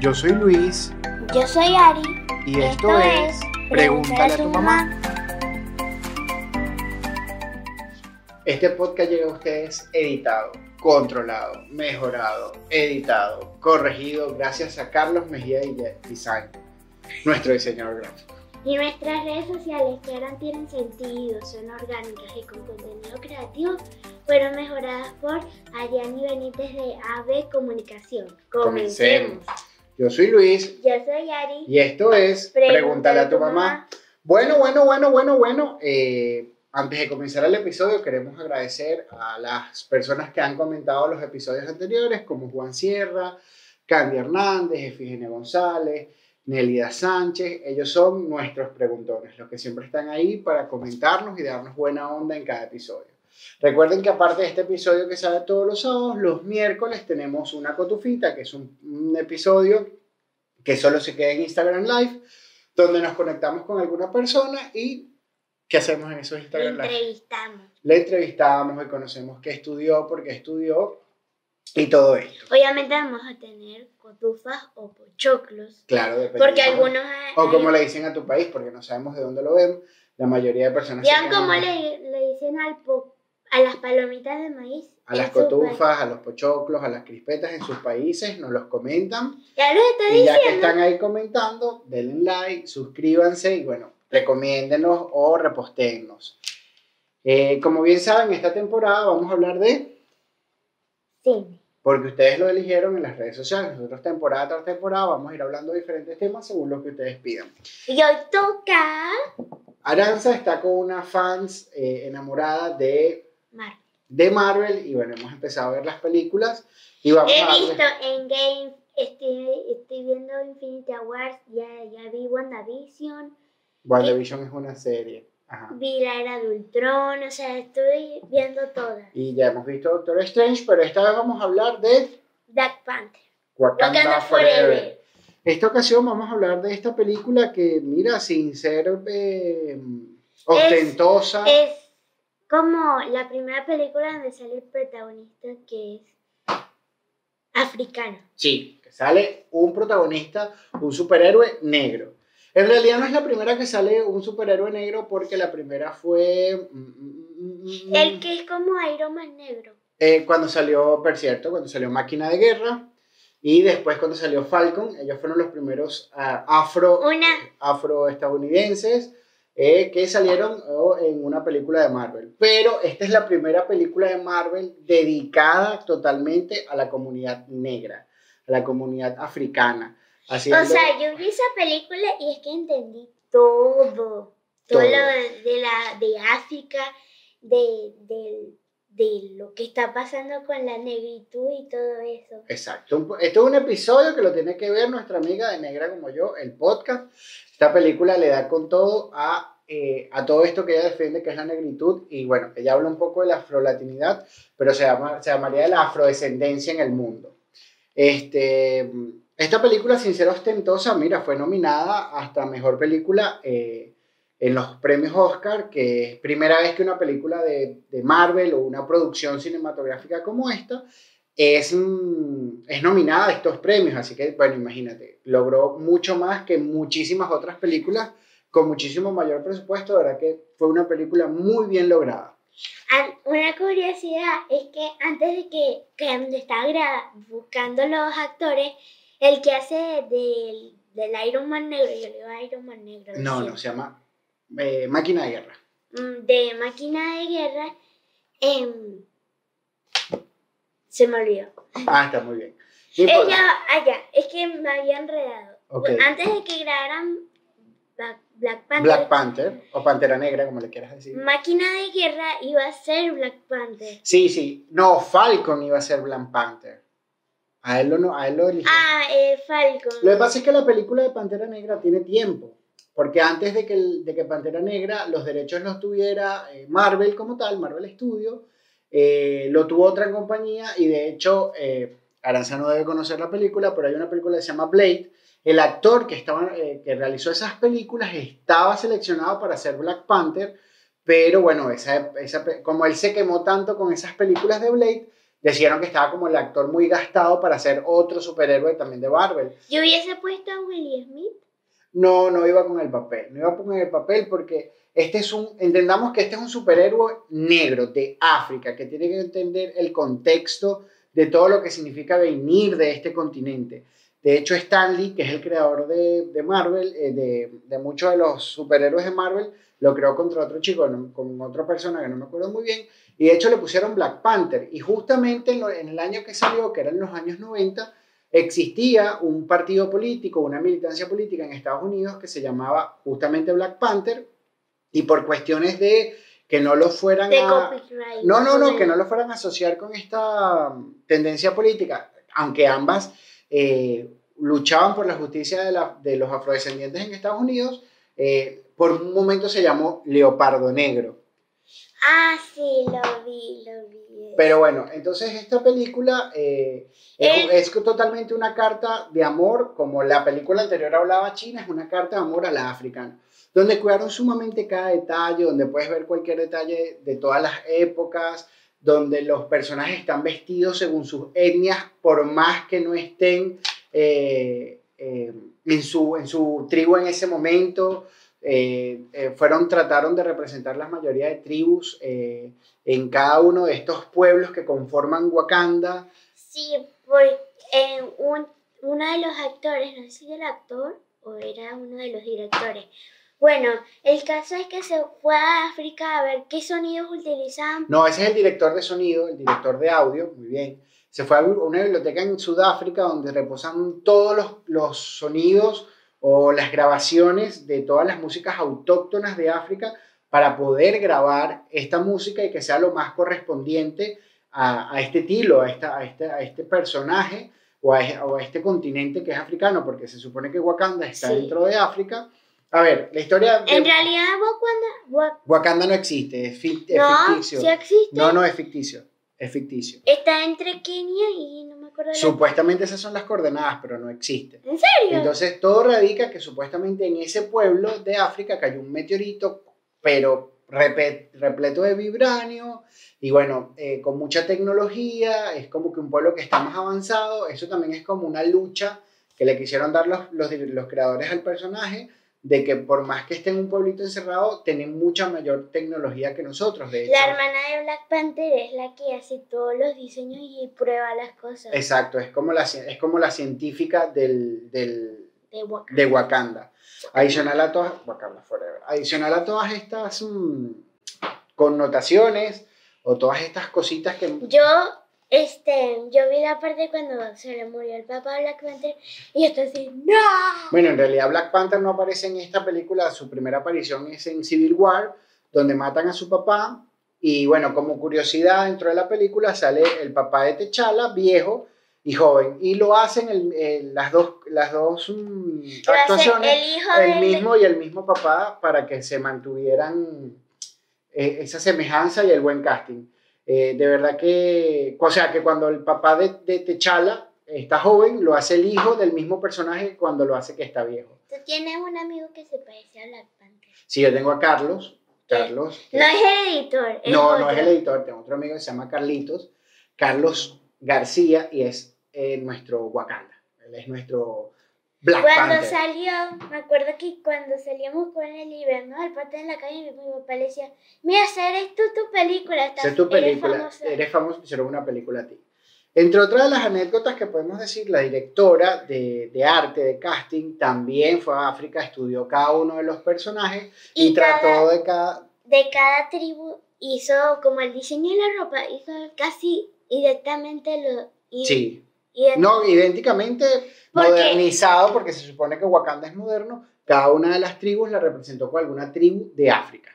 Yo soy Luis Yo soy Ari. y esto, es Pregúntale a tu mamá. Este podcast llega a ustedes editado, controlado, mejorado, editado, corregido gracias a Carlos Mejía Design, nuestro diseñador gráfico. Y nuestras redes sociales que ahora tienen sentido, son orgánicas y con contenido creativo, fueron mejoradas por Ariani Benítez de AB Comunicación. Comencemos. Yo soy Luis Yo soy Ari. y esto es Pregúntale a tu mamá. Bueno, bueno, bueno, bueno, bueno. eh, antes de comenzar el episodio, queremos agradecer a las personas que han comentado los episodios anteriores, como Juan Sierra, Candy Hernández, Efigenia González, Nelida Sánchez. Ellos son nuestros preguntones, los que siempre están ahí para comentarnos y darnos buena onda en cada episodio. Recuerden que aparte de este episodio que sale todos los sábados, los miércoles tenemos una cotufita, que es un, un episodio que solo se queda en Instagram Live, donde nos conectamos con alguna persona y ¿qué hacemos en esos Instagram Live? entrevistamos. Le entrevistamos y conocemos qué estudió, por qué estudió y todo esto. Obviamente vamos a tener cotufas o pochoclos. Claro, depende. Porque algunos... O como le dicen a tu país, porque no sabemos de dónde lo ven, la mayoría de personas... Vean cómo le, le dicen al po- a las palomitas de maíz. A las cotufas, a los pochoclos, a las crispetas en sus países, nos los comentan. Ya lo estoy Y ya que diciendo. están ahí comentando, denle like, suscríbanse y bueno, recomiéndenos o repostéennos. Eh, como bien saben, esta temporada vamos a hablar de, Sí. porque ustedes lo eligieron en las redes sociales, nosotros temporada tras temporada vamos a ir hablando de diferentes temas según lo que ustedes pidan. Y hoy toca... Aranza está con una fans eh, enamorada de, Mar. de Marvel y bueno, hemos empezado a ver las películas y vamos a He darle- visto en Game, estoy, estoy viendo Infinity Wars, ya, ya vi WandaVision, WandaVision es una serie. Ajá. vi la era de Ultron, o sea, estoy viendo todas. Y ya hemos visto Doctor Strange, pero esta vez vamos a hablar de Black Panther. Wakanda, Wakanda Forever. Forever. Esta ocasión vamos a hablar de esta película que, mira, sin ser eh, ostentosa, Es como la primera película donde sale el protagonista que es africano. sí, que sale un protagonista, un superhéroe negro. En realidad no es la primera que sale un superhéroe negro porque la primera fue mm, mm, mm, El que es como Iron Man negro. eh, cuando salió, por cierto, cuando salió Máquina de Guerra y después cuando salió Falcon, ellos fueron los primeros ah, afro Una, afroestadounidenses eh, que salieron oh, en una película de Marvel. Pero esta es la primera película de Marvel dedicada totalmente a la comunidad negra, a la comunidad africana. Haciendo, o sea, yo vi esa película y es que entendí todo. Todo, Todo. lo de, la, de África, de, de, de lo que está pasando con la negritud y todo eso. Exacto. Esto es un episodio que lo tiene que ver nuestra amiga de Negra como yo, el podcast. Esta película le da con todo a, eh, a todo esto que ella defiende, que es la negritud. Y bueno, ella habla un poco de la afrolatinidad, pero se, llama, se llamaría de la afrodescendencia en el mundo. Este, esta película, sin ser ostentosa, mira, fue nominada hasta Mejor Película eh, en los premios Oscar, que es primera vez que una película de, de Marvel o una producción cinematográfica como esta es, mm, es nominada a estos premios. Así que, bueno, imagínate, logró mucho más que muchísimas otras películas con muchísimo mayor presupuesto. De verdad que fue una película muy bien lograda. An- Una curiosidad es que antes de que, cuando estaba buscando los actores, el que hace del, del Iron Man negro, yo le digo Iron Man negro. No, no, se llama eh, Máquina de Guerra. Mm, de máquina de guerra, em, se me olvidó. Ah, está muy bien. Ella, allá, es que me había enredado. Ok. Antes de que grabaran Black, Black Panther, Black Panther o Pantera Negra, como le quieras decir. máquina de guerra iba a ser Black Panther. Sí, sí. No, Falcon iba a ser Black Panther. A él lo, no, a él lo eligió. Ah, eh, Falcon. Lo que pasa es que la película de Pantera Negra tiene tiempo. Porque antes de que, el- de que Pantera Negra los derechos los tuviera eh, Marvel como tal, Marvel Studio, eh, lo tuvo otra compañía y de hecho, eh, Aranza no debe conocer la película, pero hay una película que se llama Blade. El actor que, estaba, eh, que realizó esas películas estaba seleccionado para ser Black Panther, pero bueno, esa, esa, como él se quemó tanto con esas películas de Blade, decidieron que estaba como el actor muy gastado para ser otro superhéroe también de Marvel. Yo hubiese puesto a Will Smith. No, no iba con el papel, no iba con el papel porque este es un, entendamos que este es un superhéroe negro de África, que tiene que entender el contexto de todo lo que significa venir de este continente. De hecho, Stanley, que es el creador de, de Marvel, eh, de, de, muchos de los superhéroes de Marvel, lo creó contra otro chico, con otra persona que no me acuerdo muy bien, y de hecho le pusieron Black Panther. Y justamente en, en el año que salió, que era en los años 90, existía un partido político, una militancia política en Estados Unidos que se llamaba justamente Black Panther, y por cuestiones de que no lo fueran a... No, no, no, que no lo fueran a asociar con esta tendencia política, aunque ambas eh, luchaban por la justicia de, la, de, los afrodescendientes en Estados Unidos, eh, por un momento se llamó Leopardo Negro. Ah, sí, lo vi, lo vi. Pero bueno, entonces esta película eh, es, es, totalmente una carta de amor, como la película anterior hablaba China, es una carta de amor a la africana, donde cuidaron sumamente cada detalle, donde puedes ver cualquier detalle de todas las épocas, donde los personajes están vestidos según sus etnias, por más que no estén eh, eh, en, su, en su tribu en ese momento. Eh, fueron, trataron de representar la mayoría de tribus en cada uno de estos pueblos que conforman Wakanda. Sí, porque un, uno de los actores, no sé si era actor o era uno de los directores, bueno, el caso es que se fue a África a ver qué sonidos utilizaban. No, ese es el director de sonido, el director de audio, muy bien. Se fue a una biblioteca en Sudáfrica donde reposan todos los, los sonidos o las grabaciones de todas las músicas autóctonas de África para poder grabar esta música y que sea lo más correspondiente a, a este estilo, a, esta, a, este, a este personaje o a, o a, este continente que es africano, porque se supone que Wakanda está sí. dentro de África a ver, la historia. De... En realidad, Wakanda. Wakanda no existe, es, es no, ficticio. Sí existe. No, no es ficticio. Es ficticio. Está entre Kenia y no me acuerdo. Supuestamente esas son las coordenadas, pero no existe. ¿En serio? Entonces todo radica que supuestamente en ese pueblo de África cayó un meteorito, pero repleto de vibranio y bueno, eh, con mucha tecnología, es como que un pueblo que está más avanzado, eso también es como una lucha que le quisieron dar los, los, los creadores al personaje de que por más que esté en un pueblito encerrado, tienen mucha mayor tecnología que nosotros. De hecho. La hermana de Black Panther es la que hace todos los diseños y prueba las cosas. Exacto, es como la, es como la científica del, del, de, Wakanda. de Wakanda. Adicional a todas, Wakanda Forever. Adicional a todas estas mmm, connotaciones o todas estas cositas que... Yo este, yo vi la parte cuando se le murió el papá a Black Panther y esto así, ¡No! Bueno, en realidad Black Panther no aparece en esta película, su primera aparición es en Civil War, donde matan a su papá y bueno, como curiosidad dentro de la película sale el papá de T'Challa, viejo y joven, y lo hacen el, el, las dos, las dos um, actuaciones, el, hijo el mismo y el mismo papá para que se mantuvieran eh, esa semejanza y el buen casting. Eh, de verdad que, o sea, que cuando el papá de, de T'Challa está joven, lo hace el hijo del mismo personaje cuando lo hace que está viejo. ¿Tú tienes un amigo que se parece a Black Panther? Sí, yo tengo a Carlos. Carlos. No es el editor. Es no, otro. no es el editor. Tengo otro amigo que se llama Carlitos. Carlos García y es eh, nuestro Wakanda. Él es nuestro Black cuando Panther. salió, me acuerdo que cuando salíamos con él y vemos al pata en la calle, mi papá le decía, mira, eres tú tu película, estás, es tu película, eres famosa. eres famoso, hicieron una película a ti. Entre otras de las anécdotas que podemos decir, la directora de, de arte, de casting, también fue a África, estudió cada uno de los personajes y, Y trató cada- de cada... De cada tribu hizo como el diseño de la ropa, hizo casi directamente lo... y- Sí, ident- no, idénticamente modernizado, porque se supone que Wakanda es moderno, cada una de las tribus la representó con alguna tribu de África.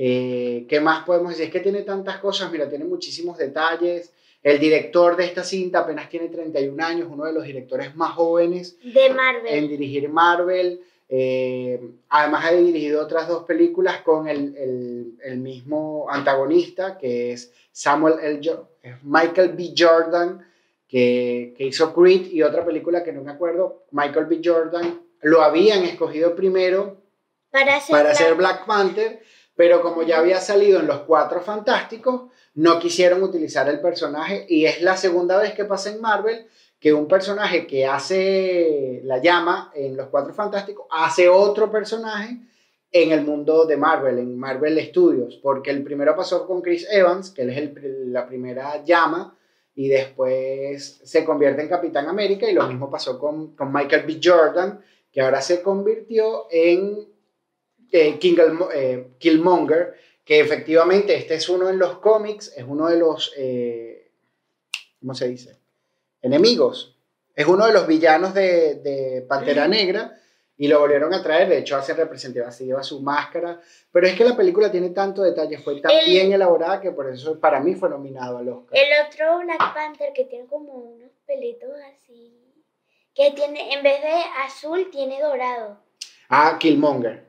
Eh, ¿Qué más podemos decir? Es que tiene tantas cosas, mira, tiene muchísimos detalles. El director de esta cinta apenas tiene 31 años, uno de los directores más jóvenes De Marvel. en dirigir Marvel. Eh, además ha dirigido otras dos películas con el, el, el mismo antagonista, que es Samuel L. Jo- Michael B. Jordan, que, que hizo Creed y otra película que no me acuerdo. Michael B. Jordan lo habían escogido primero para hacer para la- hacer Black Panther, Pero como ya había salido en los Cuatro Fantásticos, no quisieron utilizar el personaje y es la segunda vez que pasa en Marvel que un personaje que hace la llama en los Cuatro Fantásticos hace otro personaje en el mundo de Marvel, en Marvel Studios, porque el primero pasó con Chris Evans, que él es el, la primera llama, y después se convierte en Capitán América, y lo mismo pasó con, con Michael B. Jordan, que ahora se convirtió en eh, eh, Killmonger, que efectivamente este es uno de los cómics, es uno de los, eh, ¿cómo se dice? Enemigos. Es uno de los villanos de, de Pantera Negra y lo volvieron a traer, de hecho hace representativa, así lleva su máscara, pero es que la película tiene tanto detalle, fue tan bien elaborada que por eso para mí fue nominado al Oscar. El otro Black Panther que tiene como unos pelitos así, que tiene, en vez de azul, tiene dorado. Ah, Killmonger.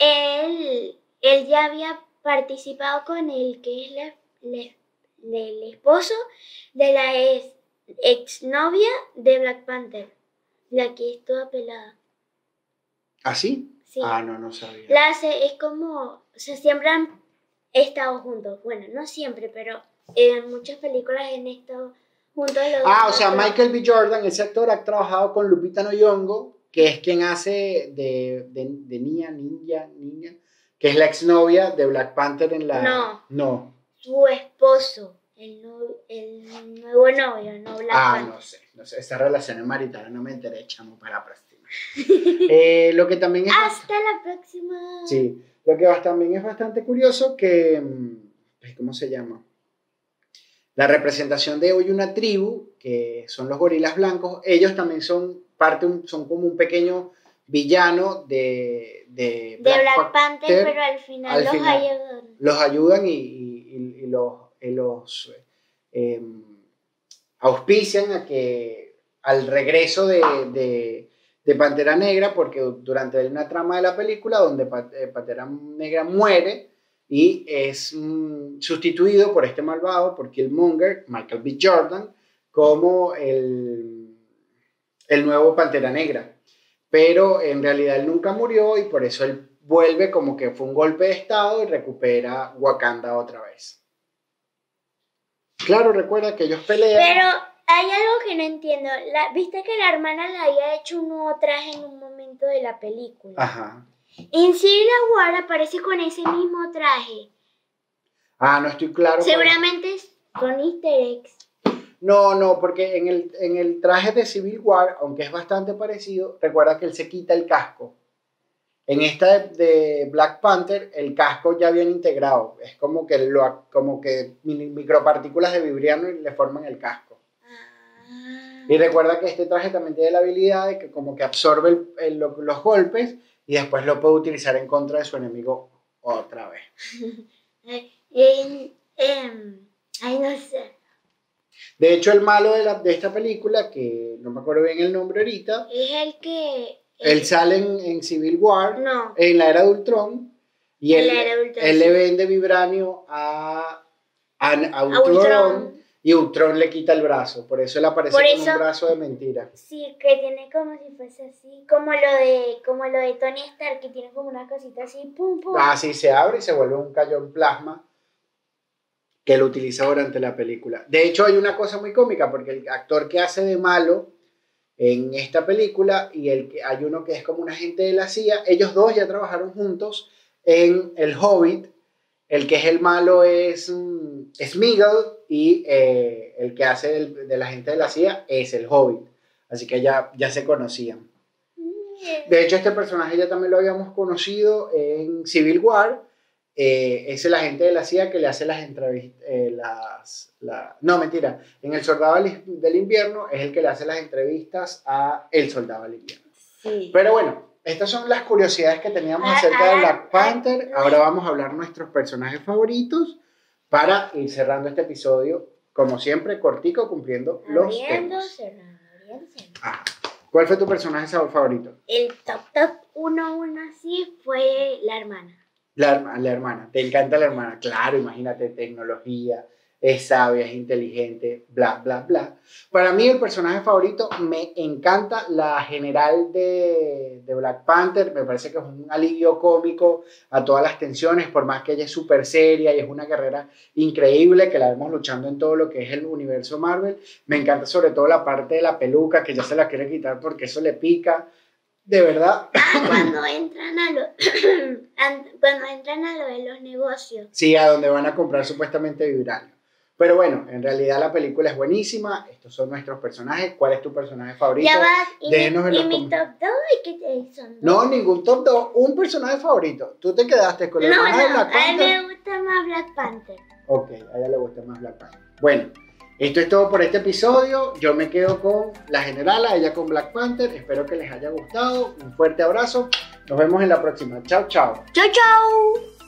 él, él ya había participado con el que es la, el esposo de la ex, exnovia de Black Panther, la que es toda pelada. ¿Ah, sí? Ah, no, no sabía. La hace, es como, se siempre han estado juntos. Bueno, no siempre, pero en muchas películas han estado juntos. Los ah, o sea, Michael B. Jordan, ese actor, ha trabajado con Lupita Nyong'o, que es quien hace de, de, de niña, ninja, niña, que es la exnovia de Black Panther en la... No. No. Su esposo. El, el, nuevo novio, no Black Ah, no sé, no sé, esa relación marital no me enteré, chamo, para la próxima. Eh, lo que también es... Hasta la próxima. Sí, lo que también es bastante curioso que... Mm, ¿Cómo se llama? La representación de hoy una tribu, que son los gorilas blancos, ellos también son parte, son como un pequeño villano de, de Black, Panther, pero al final los ayudan. Los ayudan y, y, los, los em, auspician a que al regreso de, de Pantera Negra, porque durante una trama de la película donde eh, Pantera Negra muere y es mm, sustituido por este malvado, por Killmonger, Michael B. Jordan, como el, el nuevo Pantera Negra. Pero en realidad él nunca murió y por eso él vuelve como que fue un golpe de estado y recupera Wakanda otra vez. Claro, recuerda que ellos pelean. Pero hay algo que no entiendo. La, Viste que la hermana le había hecho un nuevo traje en un momento de la película. Ajá. En Civil War aparece con ese mismo traje. Ah, no estoy claro. Seguramente es con easter eggs. No, no, porque en el, en el traje de Civil War, aunque es bastante parecido, recuerda que él se quita el casco. En esta de, Black Panther, el casco ya viene integrado. Es como que, lo, como que micropartículas de vibriano le forman el casco. Y recuerda que este traje también tiene la habilidad de que como que absorbe los golpes y después lo puede utilizar en contra de su enemigo otra vez. eh, ay, no sé. De hecho, el malo de, la, de, esta película, que no me acuerdo bien el nombre ahorita, es el que... Él sale en, Civil War, no. en la era de Ultron, y él, él le vende vibranio a, a, Ultron y Ultron le quita el brazo, por eso él aparece con un brazo de mentira. Sí, que tiene como si fuese así, como lo de como lo de Tony Stark, que tiene como una cosita así, pum, pum. Ah, sí, se abre y se vuelve un cayón plasma que lo utiliza durante la película. De hecho, hay una cosa muy cómica, porque el actor que hace de malo en esta película y el que hay uno que es como un agente de la CIA, ellos dos ya trabajaron juntos en El Hobbit, el que es el malo es mm, Smeagol y eh, el que hace de la gente de la CIA es el Hobbit. Así que ya, ya se conocían. De hecho, este personaje ya también lo habíamos conocido en Civil War. Eh, es el agente de la CIA que le hace las entrevistas. Eh, las, no, mentira. En El Soldado del Invierno es el que le hace las entrevistas a El Soldado del Invierno. Pero bueno, estas son las curiosidades que teníamos ah, acerca de Black Panther. Ahora vamos a hablar nuestros personajes favoritos para ir cerrando este episodio, como siempre, cortico, cumpliendo los temas. Ah, ¿Cuál fue tu personaje favorito? El top top 1 1 así fue la hermana. La, la hermana, te encanta la hermana, claro, imagínate, tecnología, es sabia, es inteligente, bla, bla, bla. Para mí el personaje favorito me encanta la general de, de Black Panther, me parece que es un alivio cómico a todas las tensiones, por más que ella es súper seria y es una guerrera increíble que la vemos luchando en todo lo que es el universo Marvel. Me encanta sobre todo la parte de la peluca que ya se la quiere quitar porque eso le pica. De verdad. Ah, cuando entran a lo, cuando entran a lo de los negocios. Sí, a donde van a comprar supuestamente vibranium. Pero bueno, en realidad la película es buenísima. Estos son nuestros personajes. ¿Cuál es tu personaje favorito? Ya va, y, Déjenos en mi, y los mi top 2 y qué hizo. No, ningún top 2. Un personaje favorito. Tú te quedaste con el no, hermano de no, Black a mí Panther. me gusta más Black Panther. Ok, a ella le gusta más Black Panther. Bueno, esto es todo por este episodio. Yo me quedo con la generala, ella con Black Panther. Espero que les haya gustado. Un fuerte abrazo. Nos vemos en la próxima. Chao, chao. Chau, chau.